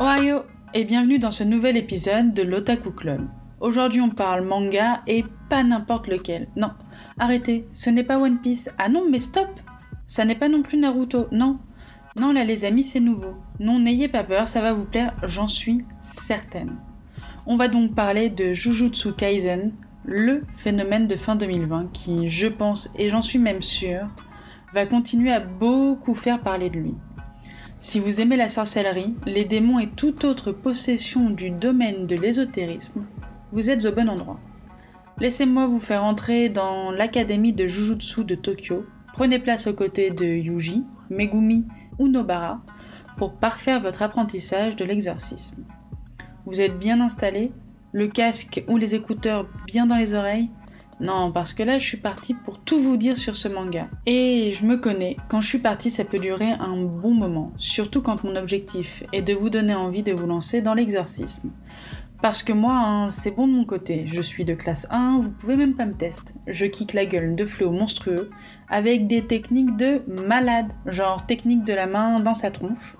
Ohio et bienvenue dans ce nouvel épisode de l'Otaku Club. Aujourd'hui on parle manga et pas n'importe lequel. Non, arrêtez, ce n'est pas One Piece. Ah non, mais stop Ça n'est pas non plus Naruto, non. Non là les amis c'est nouveau. Non, n'ayez pas peur, ça va vous plaire, j'en suis certaine. On va donc parler de Jujutsu Kaisen, le phénomène de fin 2020 qui, je pense et j'en suis même sûre, va continuer à beaucoup faire parler de lui. Si vous aimez la sorcellerie, les démons et toute autre possession du domaine de l'ésotérisme, vous êtes au bon endroit. Laissez-moi vous faire entrer dans l'académie de Jujutsu de Tokyo. Prenez place aux côtés de Yuji, Megumi ou Nobara pour parfaire votre apprentissage de l'exorcisme. Vous êtes bien installé Le casque ou les écouteurs bien dans les oreilles non, parce que là, je suis partie pour tout vous dire sur ce manga. Et je me connais, quand je suis partie, ça peut durer un bon moment, surtout quand mon objectif est de vous donner envie de vous lancer dans l'exorcisme. Parce que moi, hein, c'est bon de mon côté, je suis de classe 1, vous pouvez même pas me tester. Je kick la gueule de fléaux monstrueux avec des techniques de malade, genre technique de la main dans sa tronche,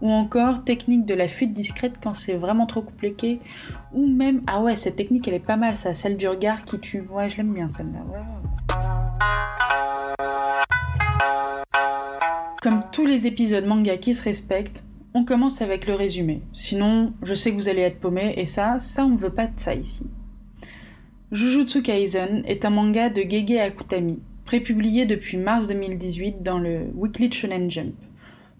ou encore technique de la fuite discrète quand c'est vraiment trop compliqué, ou même, ah ouais, cette technique elle est pas mal, ça, celle du regard qui tue, ouais, je l'aime bien celle-là. Comme tous les épisodes manga qui se respectent, on commence avec le résumé. Sinon, je sais que vous allez être paumé, et ça, ça on veut pas de ça ici. Jujutsu Kaisen est un manga de Gege Akutami, prépublié depuis mars 2018 dans le Weekly Shonen Jump.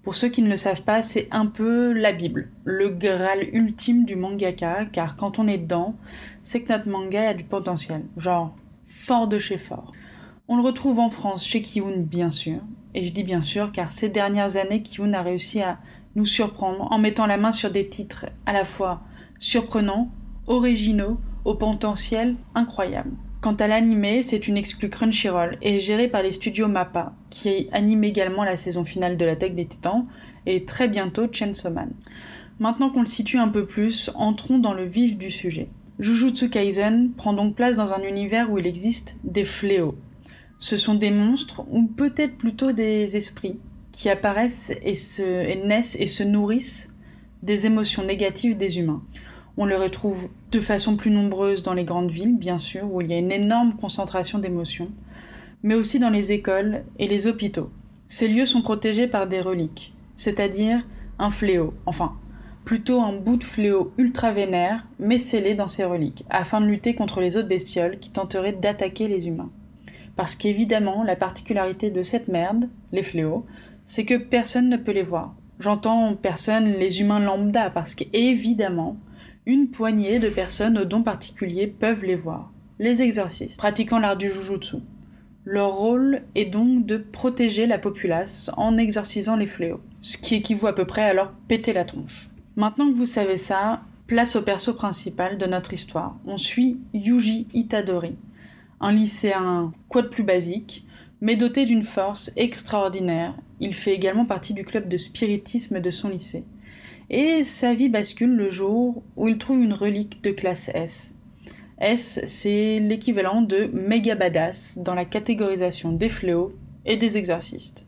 Pour ceux qui ne le savent pas, c'est un peu la Bible, le graal ultime du mangaka, car quand on est dedans, c'est que notre manga a du potentiel, genre fort de chez fort. On le retrouve en France chez Kiun, bien sûr, et je dis bien sûr car ces dernières années, Kiun a réussi à nous surprendre en mettant la main sur des titres à la fois surprenants, originaux, au potentiel incroyable. Quant à l'animé, c'est une exclue Crunchyroll et gérée par les studios MAPPA, qui anime également la saison finale de l'attaque des Titans et très bientôt Chainsaw Man. Maintenant qu'on le situe un peu plus, entrons dans le vif du sujet. Jujutsu Kaisen prend donc place dans un univers où il existe des fléaux. Ce sont des monstres, ou peut-être plutôt des esprits, qui apparaissent et, se, et naissent et se nourrissent des émotions négatives des humains. On les retrouve de façon plus nombreuse dans les grandes villes, bien sûr, où il y a une énorme concentration d'émotions, mais aussi dans les écoles et les hôpitaux. Ces lieux sont protégés par des reliques, c'est-à-dire un fléau, enfin, plutôt un bout de fléau ultra vénère, mais scellé dans ces reliques, afin de lutter contre les autres bestioles qui tenteraient d'attaquer les humains. Parce qu'évidemment, la particularité de cette merde, les fléaux, c'est que personne ne peut les voir. J'entends personne les humains lambda, parce qu'évidemment, une poignée de personnes aux dons particuliers peuvent les voir. Les exorcistes, pratiquant l'art du jujutsu. Leur rôle est donc de protéger la populace en exorcisant les fléaux, ce qui équivaut à peu près à leur péter la tronche. Maintenant que vous savez ça, place au perso principal de notre histoire. On suit Yuji Itadori, un lycéen quoi de plus basique, mais doté d'une force extraordinaire. Il fait également partie du club de spiritisme de son lycée et sa vie bascule le jour où il trouve une relique de classe S. S, c'est l'équivalent de méga badass dans la catégorisation des fléaux et des exorcistes.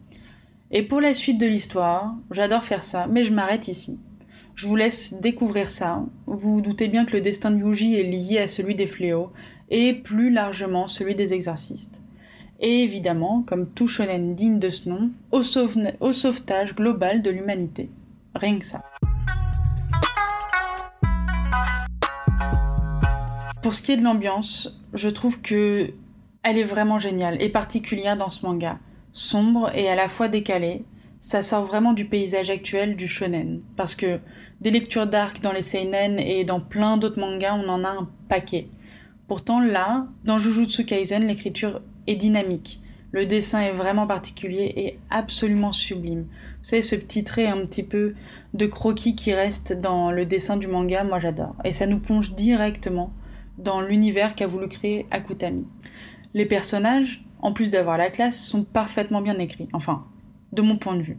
Et pour la suite de l'histoire, j'adore faire ça, mais je m'arrête ici. Je vous laisse découvrir ça. Vous vous doutez bien que le destin de Yuji est lié à celui des fléaux, et plus largement celui des exorcistes. Et évidemment, comme tout shonen digne de ce nom, au, au sauvetage global de l'humanité. Rien que ça. Pour ce qui est de l'ambiance, je trouve que elle est vraiment géniale et particulière dans ce manga. Sombre et à la fois décalée, ça sort vraiment du paysage actuel du shonen. Parce que des lectures d'arc dans les seinen et dans plein d'autres mangas, on en a un paquet. Pourtant là, dans Jujutsu Kaisen, l'écriture est dynamique. Le dessin est vraiment particulier et absolument sublime. Vous savez, ce petit trait un petit peu de croquis qui reste dans le dessin du manga, moi j'adore. Et ça nous plonge directement dans l'univers qu'a voulu créer Akutami. Les personnages, en plus d'avoir la classe, sont parfaitement bien écrits, enfin, de mon point de vue.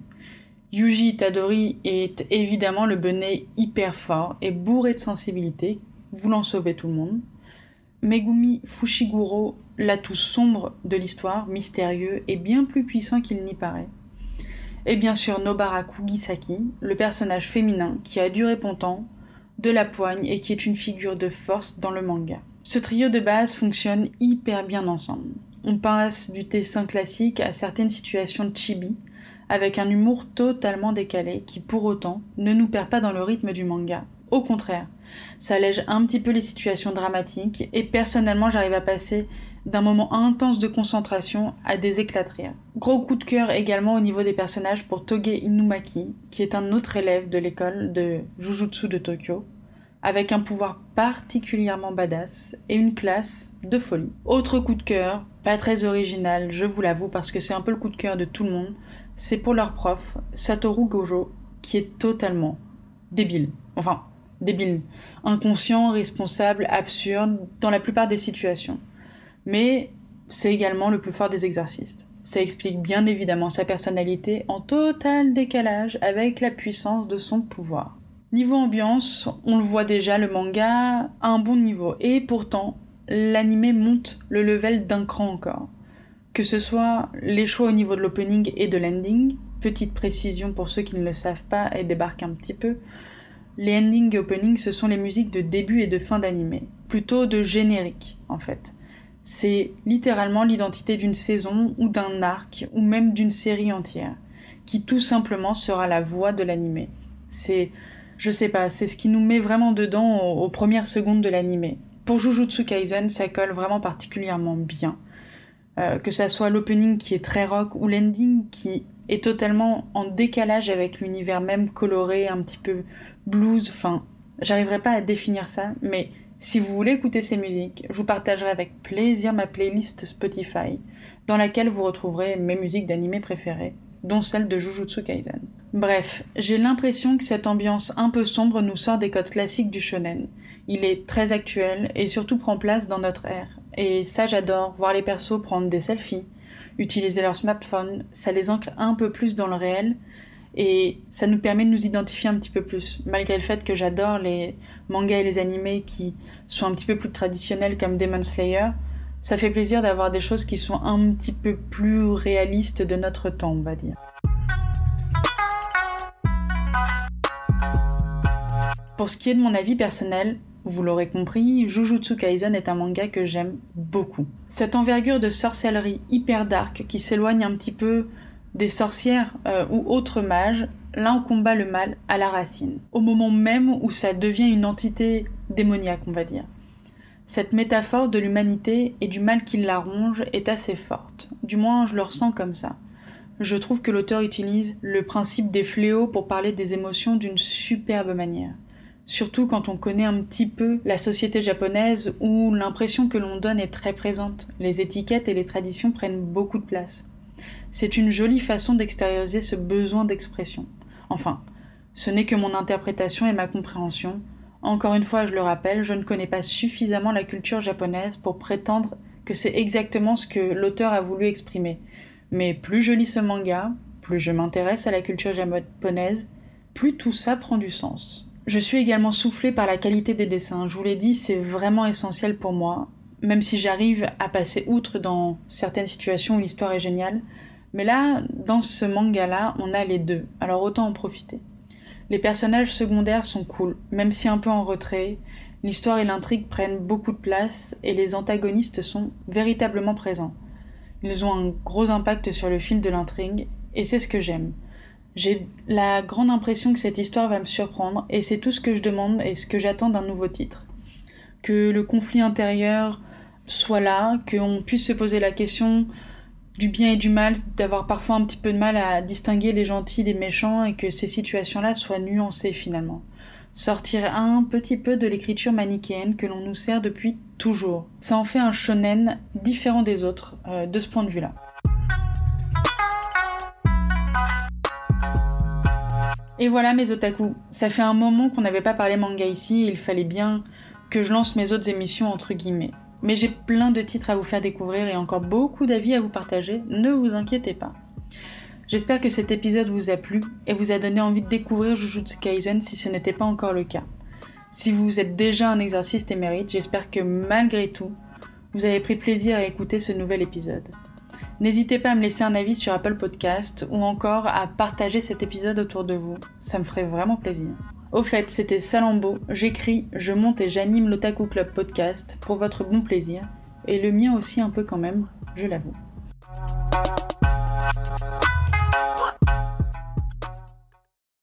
Yuji Itadori est évidemment le bonnet hyper fort et bourré de sensibilité, voulant sauver tout le monde. Megumi Fushiguro, l'atout sombre de l'histoire, mystérieux et bien plus puissant qu'il n'y paraît. Et bien sûr Nobaraku Gisaki, le personnage féminin qui a du répondant, de la poigne et qui est une figure de force dans le manga. Ce trio de base fonctionne hyper bien ensemble. On passe du dessin classique à certaines situations chibi, avec un humour totalement décalé qui pour autant ne nous perd pas dans le rythme du manga. Au contraire, ça allège un petit peu les situations dramatiques et personnellement j'arrive à passer d'un moment intense de concentration à des éclats. Gros coup de cœur également au niveau des personnages pour Toge Inumaki, qui est un autre élève de l'école de Jujutsu de Tokyo, avec un pouvoir particulièrement badass et une classe de folie. Autre coup de cœur, pas très original, je vous l'avoue, parce que c'est un peu le coup de cœur de tout le monde, c'est pour leur prof, Satoru Gojo, qui est totalement débile. Enfin, débile. Inconscient, responsable, absurde, dans la plupart des situations. Mais c'est également le plus fort des exercices. Ça explique bien évidemment sa personnalité en total décalage avec la puissance de son pouvoir. Niveau ambiance, on le voit déjà, le manga a un bon niveau. Et pourtant, l'anime monte le level d'un cran encore. Que ce soit les choix au niveau de l'opening et de l'ending, petite précision pour ceux qui ne le savent pas et débarquent un petit peu, les ending et opening ce sont les musiques de début et de fin d'anime, plutôt de générique en fait. C'est littéralement l'identité d'une saison ou d'un arc ou même d'une série entière, qui tout simplement sera la voix de l'anime. C'est je sais pas, c'est ce qui nous met vraiment dedans aux, premières secondes de l'anime. Pour Jujutsu Kaisen, ça colle vraiment particulièrement bien. Euh, que ça soit l'opening qui est très rock ou l'ending qui est totalement en décalage avec l'univers même coloré, un petit peu blues, enfin, j'arriverai pas à définir ça, mais si vous voulez écouter ces musiques, je vous partagerai avec plaisir ma playlist Spotify, dans laquelle vous retrouverez mes musiques d'anime préférées, dont celle de Jujutsu Kaisen. Bref, j'ai l'impression que cette ambiance un peu sombre nous sort des codes classiques du shonen. Il est très actuel et surtout prend place dans notre ère. Et ça j'adore, voir les persos prendre des selfies, utiliser leur smartphone, ça les ancre un peu plus dans le réel et ça nous permet de nous identifier un petit peu plus, malgré le fait que j'adore les mangas et les animés qui sont un petit peu plus traditionnels comme Demon Slayer. Ça fait plaisir d'avoir des choses qui sont un petit peu plus réalistes de notre temps, on va dire. Pour ce qui est de mon avis personnel, vous l'aurez compris, Jujutsu Kaisen est un manga que j'aime beaucoup. Cette envergure de sorcellerie hyper dark qui s'éloigne un petit peu des sorcières euh, ou autres mages, là on combat le mal à la racine, au moment même où ça devient une entité démoniaque, on va dire. Cette métaphore de l'humanité et du mal qui la ronge est assez forte, du moins je le ressens comme ça. Je trouve que l'auteur utilise le principe des fléaux pour parler des émotions d'une superbe manière surtout quand on connaît un petit peu la société japonaise où l'impression que l'on donne est très présente. Les étiquettes et les traditions prennent beaucoup de place. C'est une jolie façon d'extérioriser ce besoin d'expression. Enfin, ce n'est que mon interprétation et ma compréhension. Encore une fois, je le rappelle, je ne connais pas suffisamment la culture japonaise pour prétendre que c'est exactement ce que l'auteur a voulu exprimer. Mais plus je lis ce manga, plus je m'intéresse à la culture japonaise, plus tout ça prend du sens. Je suis également soufflée par la qualité des dessins. Je vous l'ai dit, c'est vraiment essentiel pour moi, même si j'arrive à passer outre dans certaines situations où l'histoire est géniale. Mais là, dans ce manga-là, on a les deux, alors autant en profiter. Les personnages secondaires sont cool, même si un peu en retrait. L'histoire et l'intrigue prennent beaucoup de place et les antagonistes sont véritablement présents. Ils ont un gros impact sur le fil de l'intrigue et c'est ce que j'aime. J'ai la grande impression que cette histoire va me surprendre et c'est tout ce que je demande et ce que j'attends d'un nouveau titre. Que le conflit intérieur soit là, qu'on puisse se poser la question du bien et du mal, d'avoir parfois un petit peu de mal à distinguer les gentils des méchants et que ces situations-là soient nuancées finalement. Sortir un petit peu de l'écriture manichéenne que l'on nous sert depuis toujours. Ça en fait un shonen différent des autres euh, de ce point de vue-là. Et voilà mes otaku, ça fait un moment qu'on n'avait pas parlé manga ici et il fallait bien que je lance mes autres émissions entre guillemets. Mais j'ai plein de titres à vous faire découvrir et encore beaucoup d'avis à vous partager, ne vous inquiétez pas. J'espère que cet épisode vous a plu et vous a donné envie de découvrir Jujutsu Kaisen si ce n'était pas encore le cas. Si vous êtes déjà un exercice émérite, j'espère que malgré tout, vous avez pris plaisir à écouter ce nouvel épisode. N'hésitez pas à me laisser un avis sur Apple Podcast ou encore à partager cet épisode autour de vous. Ça me ferait vraiment plaisir. Au fait, c'était Salambo. J'écris, je monte et j'anime l'Otaku Club Podcast pour votre bon plaisir. Et le mien aussi un peu quand même, je l'avoue.